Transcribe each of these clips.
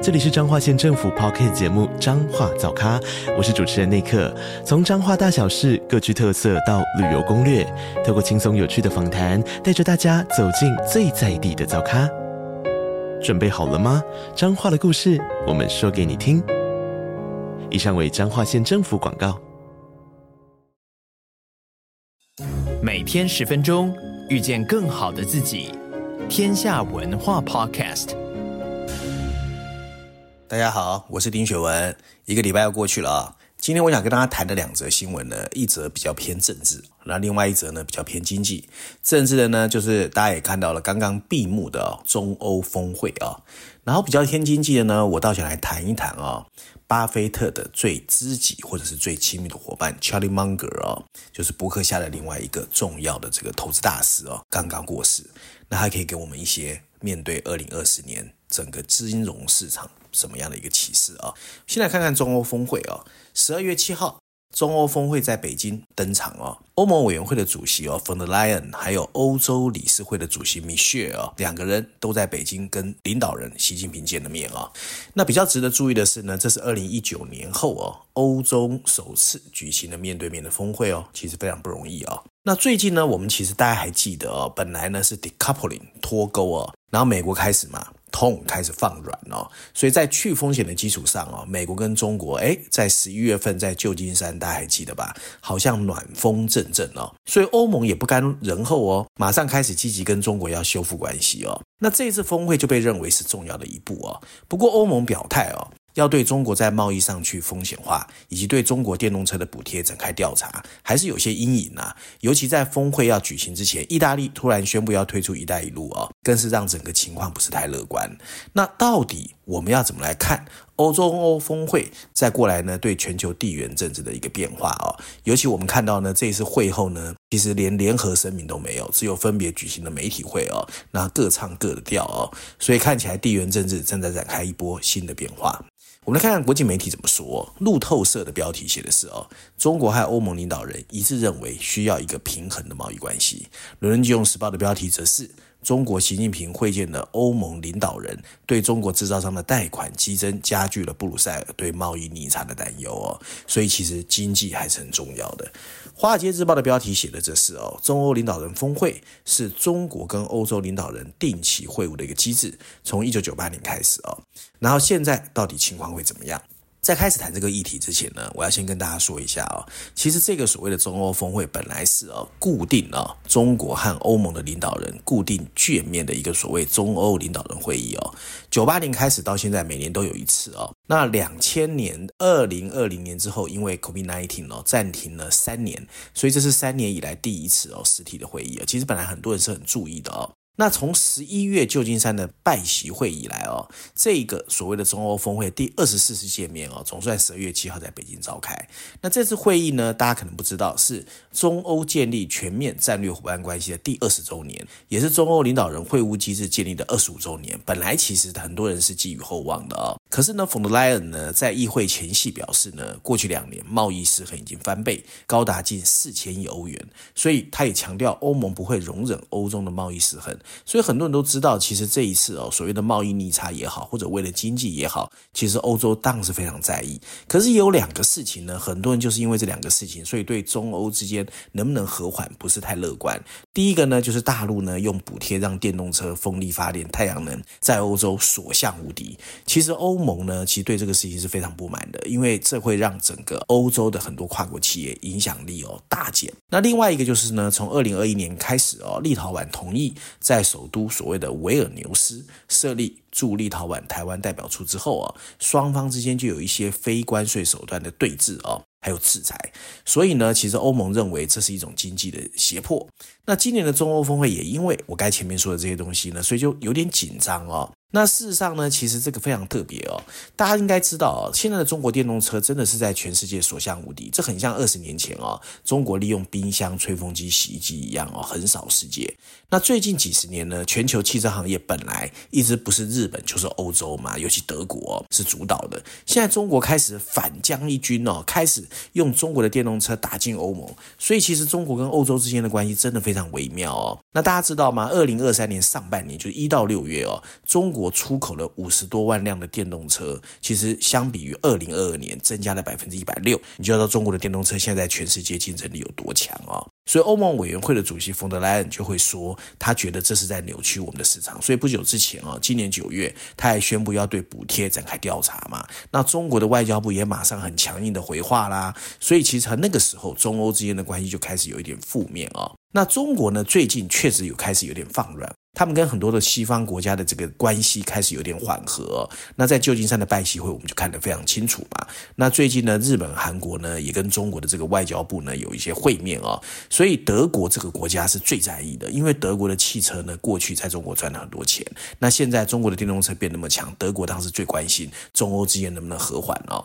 这里是彰化县政府 Podcast 节目《彰化早咖》，我是主持人内克。从彰化大小事各具特色到旅游攻略，透过轻松有趣的访谈，带着大家走进最在地的早咖。准备好了吗？彰化的故事，我们说给你听。以上为彰化县政府广告。每天十分钟，遇见更好的自己。天下文化 Podcast。大家好，我是丁雪文。一个礼拜要过去了啊，今天我想跟大家谈的两则新闻呢，一则比较偏政治，那另外一则呢比较偏经济。政治的呢，就是大家也看到了刚刚闭幕的中欧峰会啊，然后比较偏经济的呢，我倒想来谈一谈啊，巴菲特的最知己或者是最亲密的伙伴 Charlie Munger 啊，就是伯克夏的另外一个重要的这个投资大师哦，刚刚过世，那还可以给我们一些面对二零二四年整个金融市场。什么样的一个启示啊？先来看看中欧峰会啊，十二月七号，中欧峰会在北京登场啊。欧盟委员会的主席哦，von der Leyen，还有欧洲理事会的主席 Michel 啊，两个人都在北京跟领导人习近平见了面啊。那比较值得注意的是呢，这是二零一九年后哦，欧洲首次举行的面对面的峰会哦，其实非常不容易啊。那最近呢，我们其实大家还记得哦，本来呢是 decoupling 脱钩哦，然后美国开始嘛。痛开始放软哦，所以在去风险的基础上哦，美国跟中国诶，在十一月份在旧金山，大家还记得吧？好像暖风阵阵哦，所以欧盟也不甘人后哦，马上开始积极跟中国要修复关系哦。那这次峰会就被认为是重要的一步哦。不过欧盟表态哦。要对中国在贸易上去风险化，以及对中国电动车的补贴展开调查，还是有些阴影呐、啊。尤其在峰会要举行之前，意大利突然宣布要退出“一带一路”哦，更是让整个情况不是太乐观。那到底我们要怎么来看欧洲欧峰会再过来呢？对全球地缘政治的一个变化哦，尤其我们看到呢，这一次会后呢，其实连联合声明都没有，只有分别举行的媒体会哦，那各唱各的调哦，所以看起来地缘政治正在展开一波新的变化。我们来看看国际媒体怎么说。路透社的标题写的是：哦，中国和欧盟领导人一致认为需要一个平衡的贸易关系。伦敦金融时报的标题则是。中国习近平会见的欧盟领导人，对中国制造商的贷款激增，加剧了布鲁塞尔对贸易逆差的担忧哦。所以其实经济还是很重要的。华尔街日报的标题写的这是哦，中欧领导人峰会是中国跟欧洲领导人定期会晤的一个机制，从一九九八年开始哦。然后现在到底情况会怎么样？在开始谈这个议题之前呢，我要先跟大家说一下哦，其实这个所谓的中欧峰会本来是哦固定哦中国和欧盟的领导人固定见面的一个所谓中欧领导人会议哦，九八年开始到现在每年都有一次哦，那两千年二零二零年之后，因为 COVID-19 哦暂停了三年，所以这是三年以来第一次哦实体的会议哦，其实本来很多人是很注意的哦。那从十一月旧金山的拜习会以来哦，这个所谓的中欧峰会第二十四次见面哦，总算十二月七号在北京召开。那这次会议呢，大家可能不知道，是中欧建立全面战略伙伴关系的第二十周年，也是中欧领导人会晤机制建立的二十五周年。本来其实很多人是寄予厚望的哦，可是呢，冯德莱恩呢在议会前夕表示呢，过去两年贸易失衡已经翻倍，高达近四千亿欧元，所以他也强调欧盟不会容忍欧中的贸易失衡。所以很多人都知道，其实这一次哦，所谓的贸易逆差也好，或者为了经济也好，其实欧洲当然是非常在意。可是也有两个事情呢，很多人就是因为这两个事情，所以对中欧之间能不能和缓不是太乐观。第一个呢，就是大陆呢用补贴让电动车、风力发电、太阳能在欧洲所向无敌。其实欧盟呢，其实对这个事情是非常不满的，因为这会让整个欧洲的很多跨国企业影响力哦大减。那另外一个就是呢，从二零二一年开始哦，立陶宛同意在在首都所谓的维尔纽斯设立驻立陶宛台湾代表处之后啊，双方之间就有一些非关税手段的对峙啊，还有制裁。所以呢，其实欧盟认为这是一种经济的胁迫。那今年的中欧峰会也因为我该前面说的这些东西呢，所以就有点紧张哦。那事实上呢，其实这个非常特别哦。大家应该知道哦，现在的中国电动车真的是在全世界所向无敌。这很像二十年前哦，中国利用冰箱、吹风机、洗衣机一样哦，横扫世界。那最近几十年呢，全球汽车行业本来一直不是日本就是欧洲嘛，尤其德国是主导的。现在中国开始反将一军哦，开始用中国的电动车打进欧盟。所以其实中国跟欧洲之间的关系真的非常微妙哦。那大家知道吗？二零二三年上半年，就一到六月哦，中国国出口了五十多万辆的电动车，其实相比于二零二二年增加了百分之一百六，你就知道中国的电动车现在在全世界竞争力有多强哦。所以欧盟委员会的主席冯德莱恩就会说，他觉得这是在扭曲我们的市场。所以不久之前啊，今年九月他还宣布要对补贴展开调查嘛。那中国的外交部也马上很强硬的回话啦。所以其实那个时候中欧之间的关系就开始有一点负面啊。那中国呢，最近确实有开始有点放软。他们跟很多的西方国家的这个关系开始有点缓和。那在旧金山的拜习会，我们就看得非常清楚嘛。那最近呢，日本、韩国呢也跟中国的这个外交部呢有一些会面哦。所以德国这个国家是最在意的，因为德国的汽车呢过去在中国赚了很多钱。那现在中国的电动车变那么强，德国当时最关心中欧之间能不能和缓哦。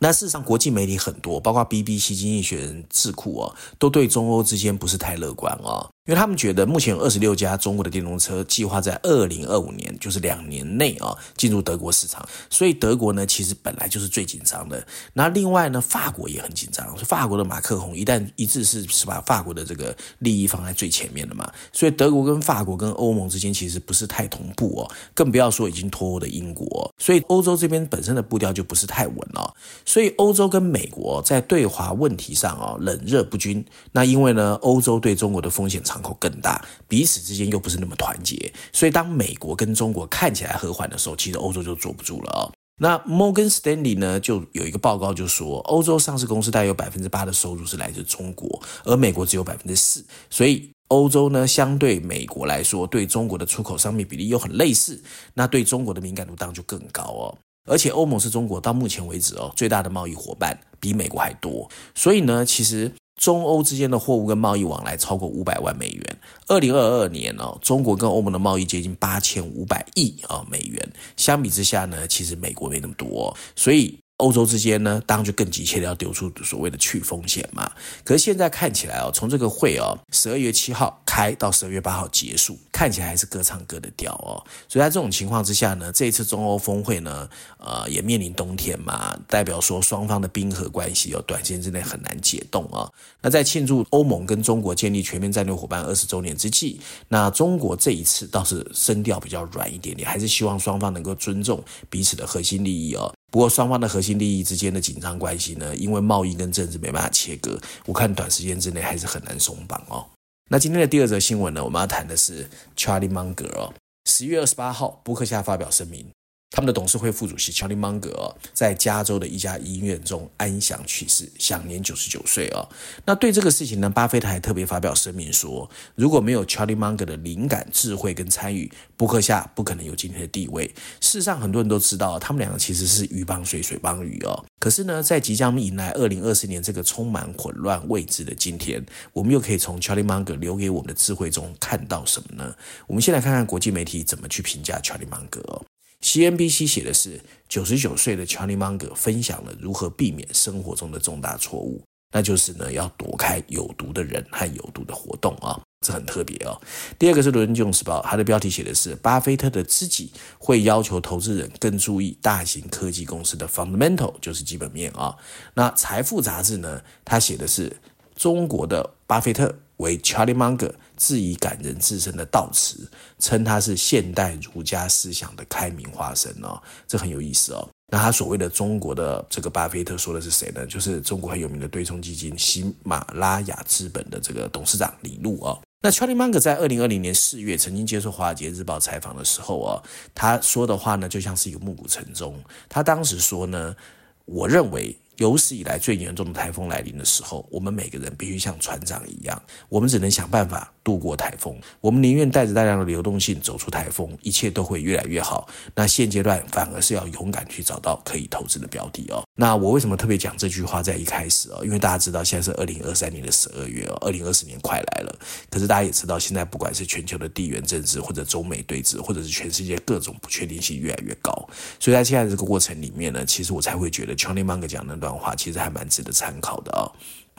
那事实上，国际媒体很多，包括 BBC、经济学人、智库哦，都对中欧之间不是太乐观哦。因为他们觉得目前有二十六家中国的电动车计划在二零二五年，就是两年内啊进入德国市场，所以德国呢其实本来就是最紧张的。那另外呢，法国也很紧张，法国的马克宏一旦一致是是把法国的这个利益放在最前面的嘛，所以德国跟法国跟欧盟之间其实不是太同步哦，更不要说已经脱欧的英国，所以欧洲这边本身的步调就不是太稳了。所以欧洲跟美国在对华问题上啊冷热不均。那因为呢，欧洲对中国的风险敞口更大，彼此之间又不是那么团结，所以当美国跟中国看起来和缓的时候，其实欧洲就坐不住了哦。那 Morgan Stanley 呢，就有一个报告就说，欧洲上市公司大约有百分之八的收入是来自中国，而美国只有百分之四，所以欧洲呢，相对美国来说，对中国的出口商品比例又很类似，那对中国的敏感度当然就更高哦。而且欧盟是中国到目前为止哦最大的贸易伙伴，比美国还多，所以呢，其实。中欧之间的货物跟贸易往来超过五百万美元。二零二二年呢，中国跟欧盟的贸易接近八千五百亿啊美元。相比之下呢，其实美国没那么多，所以。欧洲之间呢，当然就更急切的要丢出所谓的去风险嘛。可是现在看起来哦，从这个会哦，十二月七号开到十二月八号结束，看起来还是各唱各的调哦。所以在这种情况之下呢，这一次中欧峰会呢，呃，也面临冬天嘛，代表说双方的冰河关系哦，短时间之内很难解冻啊。那在庆祝欧盟跟中国建立全面战略伙伴二十周年之际，那中国这一次倒是声调比较软一点点，还是希望双方能够尊重彼此的核心利益哦。不过，双方的核心利益之间的紧张关系呢，因为贸易跟政治没办法切割，我看短时间之内还是很难松绑哦。那今天的第二则新闻呢，我们要谈的是 Charlie Munger 哦，十月二十八号，布克夏发表声明。他们的董事会副主席 Charlie Munger 在加州的一家医院中安详去世，享年九十九岁哦。那对这个事情呢，巴菲特还特别发表声明说，如果没有乔利芒格的灵感、智慧跟参与，波克夏不可能有今天的地位。事实上，很多人都知道，他们两个其实是鱼帮水，水帮鱼哦。可是呢，在即将迎来二零二四年这个充满混乱未知的今天，我们又可以从乔利芒格留给我们的智慧中看到什么呢？我们先来看看国际媒体怎么去评价乔利芒格哦。CNBC 写的是九十九岁的乔利芒格分享了如何避免生活中的重大错误，那就是呢要躲开有毒的人和有毒的活动啊，这很特别哦。第二个是《伦敦金融时报》，它的标题写的是巴菲特的知己会要求投资人更注意大型科技公司的 fundamental，就是基本面啊。那《财富》杂志呢，它写的是中国的巴菲特。为 Charlie Munger 致以感人至深的悼词，称他是现代儒家思想的开明化身哦，这很有意思哦。那他所谓的中国的这个巴菲特说的是谁呢？就是中国很有名的对冲基金喜马拉雅资本的这个董事长李路哦。那 Charlie Munger 在二零二零年四月曾经接受《华尔街日报》采访的时候哦，他说的话呢就像是一个暮鼓晨钟。他当时说呢，我认为有史以来最严重的台风来临的时候，我们每个人必须像船长一样，我们只能想办法度过台风。我们宁愿带着大量的流动性走出台风，一切都会越来越好。那现阶段反而是要勇敢去找到可以投资的标的哦。那我为什么特别讲这句话在一开始哦？因为大家知道现在是二零二三年的十二月哦，二零二四年快来了。可是大家也知道，现在不管是全球的地缘政治，或者中美对峙，或者是全世界各种不确定性越来越高，所以在现在这个过程里面呢，其实我才会觉得 Charlie Munger 讲的这段话其实还蛮。值得参考的哦。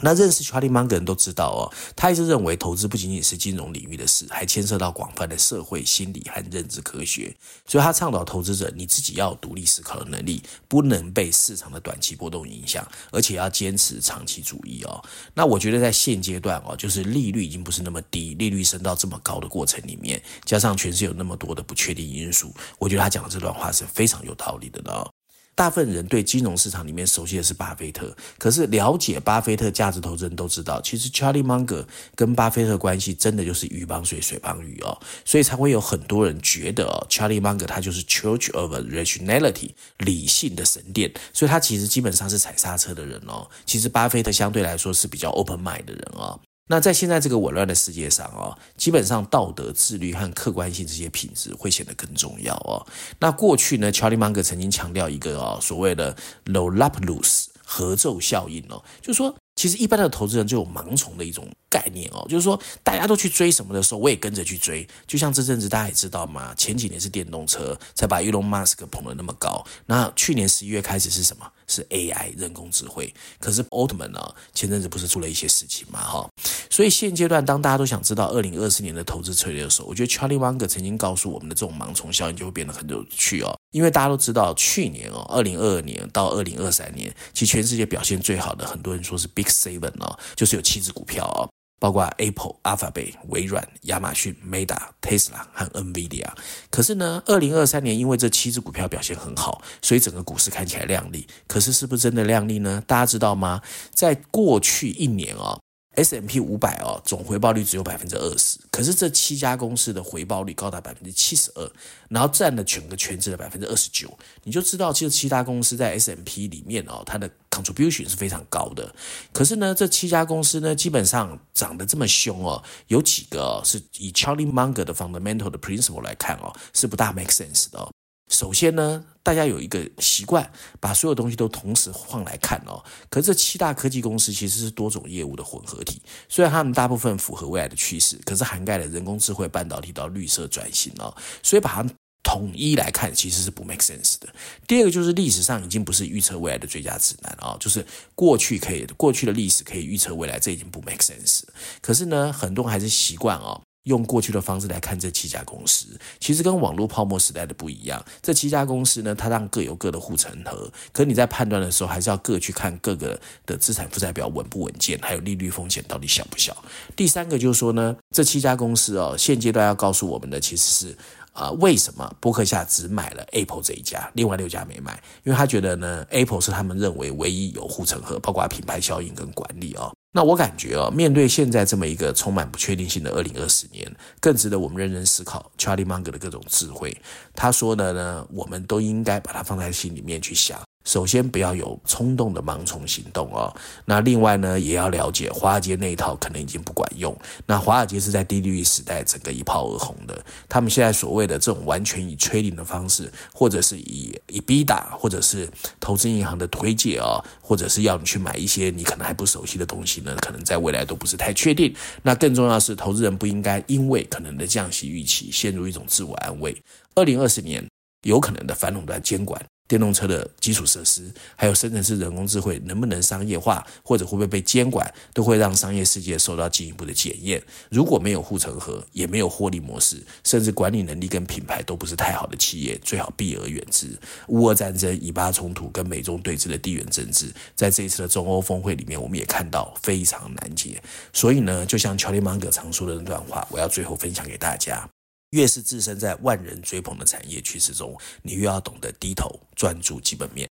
那认识 Charlie Munger 的人都知道哦，他一直认为投资不仅仅是金融领域的事，还牵涉到广泛的社会心理和认知科学。所以他倡导投资者你自己要独立思考的能力，不能被市场的短期波动影响，而且要坚持长期主义哦。那我觉得在现阶段哦，就是利率已经不是那么低，利率升到这么高的过程里面，加上全世界有那么多的不确定因素，我觉得他讲的这段话是非常有道理的哦。大部分人对金融市场里面熟悉的是巴菲特，可是了解巴菲特价值投资人都知道，其实 Charlie Munger 跟巴菲特关系真的就是鱼帮水，水帮鱼哦，所以才会有很多人觉得哦，Charlie Munger 他就是 Church of Rationality 理性的神殿，所以他其实基本上是踩刹车的人哦。其实巴菲特相对来说是比较 open mind 的人哦。那在现在这个紊乱的世界上哦，基本上道德、自律和客观性这些品质会显得更重要哦。那过去呢乔利芒格曾经强调一个哦，所谓的 Lollapalooza 合奏效应哦，就是说。其实一般的投资人就有盲从的一种概念哦，就是说大家都去追什么的时候，我也跟着去追。就像这阵子大家也知道嘛，前几年是电动车才把 Elon Musk 捧得那么高，那去年十一月开始是什么？是 AI 人工智慧。可是奥特曼呢，前阵子不是出了一些事情嘛哈？所以现阶段当大家都想知道二零二四年的投资策略的时候，我觉得 Charlie Munger 曾经告诉我们的这种盲从效应就会变得很有趣哦。因为大家都知道，去年哦，二零二二年到二零二三年，其实全世界表现最好的，很多人说是 Big Seven 哦，就是有七只股票哦，包括 Apple、Alphabet、微软、亚马逊、Meta、Tesla 和 NVIDIA。可是呢，二零二三年因为这七只股票表现很好，所以整个股市看起来亮丽。可是是不是真的亮丽呢？大家知道吗？在过去一年哦。S M P 五百哦，总回报率只有百分之二十，可是这七家公司的回报率高达百分之七十二，然后占了整个全值的百分之二十九，你就知道这七家公司在 S M P 里面哦，它的 contribution 是非常高的。可是呢，这七家公司呢，基本上涨得这么凶哦，有几个，是以 Charlie Munger 的 fundamental 的 principle 来看哦，是不大 make sense 的哦。首先呢，大家有一个习惯，把所有东西都同时放来看哦。可是这七大科技公司其实是多种业务的混合体，虽然他们大部分符合未来的趋势，可是涵盖了人工智慧、半导体到绿色转型哦。所以把它统一来看，其实是不 make sense 的。第二个就是历史上已经不是预测未来的最佳指南啊，就是过去可以过去的历史可以预测未来，这已经不 make sense。可是呢，很多人还是习惯哦。用过去的方式来看这七家公司，其实跟网络泡沫时代的不一样。这七家公司呢，它让各有各的护城河，可你在判断的时候，还是要各去看各个的资产负债表稳不稳健，还有利率风险到底小不小。第三个就是说呢，这七家公司哦，现阶段要告诉我们的其实是啊，为什么伯克夏只买了 Apple 这一家，另外六家没买？因为他觉得呢，Apple 是他们认为唯一有护城河，包括品牌效应跟管理哦。那我感觉啊，面对现在这么一个充满不确定性的二零二四年，更值得我们认真思考 Charlie Munger 的各种智慧。他说的呢，我们都应该把它放在心里面去想。首先，不要有冲动的盲从行动哦。那另外呢，也要了解华尔街那一套可能已经不管用。那华尔街是在低利率时代整个一炮而红的。他们现在所谓的这种完全以 trading 的方式，或者是以 EBITDA，或者是投资银行的推介啊，或者是要你去买一些你可能还不熟悉的东西呢，可能在未来都不是太确定。那更重要是，投资人不应该因为可能的降息预期陷入一种自我安慰。二零二四年有可能的反垄断监管。电动车的基础设施，还有生成式人工智慧能不能商业化，或者会不会被监管，都会让商业世界受到进一步的检验。如果没有护城河，也没有获利模式，甚至管理能力跟品牌都不是太好的企业，最好避而远之。乌俄战争、以巴冲突跟美中对峙的地缘政治，在这一次的中欧峰会里面，我们也看到非常难解。所以呢，就像乔利芒格常说的那段话，我要最后分享给大家。越是置身在万人追捧的产业趋势中，你越要懂得低头专注基本面。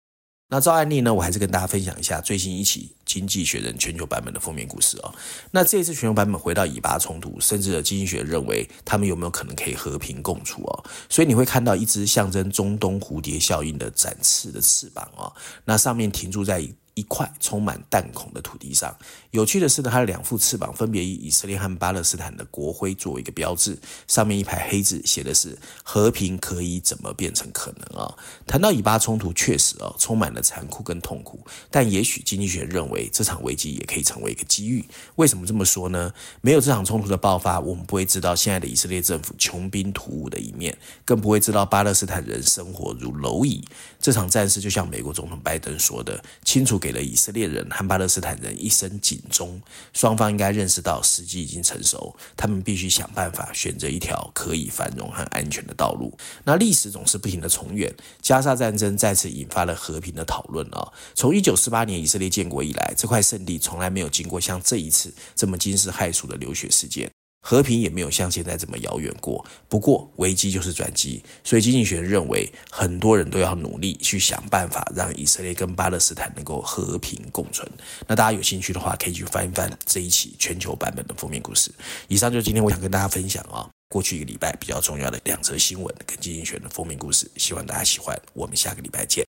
那照案例呢，我还是跟大家分享一下最新一期《经济学人》全球版本的封面故事哦。那这次全球版本回到以巴冲突，甚至经济学认为他们有没有可能可以和平共处哦？所以你会看到一只象征中东蝴蝶效应的展翅的翅膀哦，那上面停驻在一块充满弹孔的土地上。有趣的是呢，它的两副翅膀分别以以色列和巴勒斯坦的国徽作为一个标志，上面一排黑字写的是“和平可以怎么变成可能”啊。谈到以巴冲突，确实啊充满了残酷跟痛苦，但也许经济学认为这场危机也可以成为一个机遇。为什么这么说呢？没有这场冲突的爆发，我们不会知道现在的以色列政府穷兵黩武的一面，更不会知道巴勒斯坦人生活如蝼蚁。这场战事就像美国总统拜登说的，清楚给了以色列人和巴勒斯坦人一声警钟，双方应该认识到时机已经成熟，他们必须想办法选择一条可以繁荣和安全的道路。那历史总是不停的重演，加沙战争再次引发了和平的讨论啊。从一九四八年以色列建国以来，这块圣地从来没有经过像这一次这么惊世骇俗的流血事件。和平也没有像现在这么遥远过。不过危机就是转机，所以经济学认为很多人都要努力去想办法，让以色列跟巴勒斯坦能够和平共存。那大家有兴趣的话，可以去翻一翻这一期全球版本的封面故事。以上就是今天我想跟大家分享啊，过去一个礼拜比较重要的两则新闻跟经济学的封面故事，希望大家喜欢。我们下个礼拜见。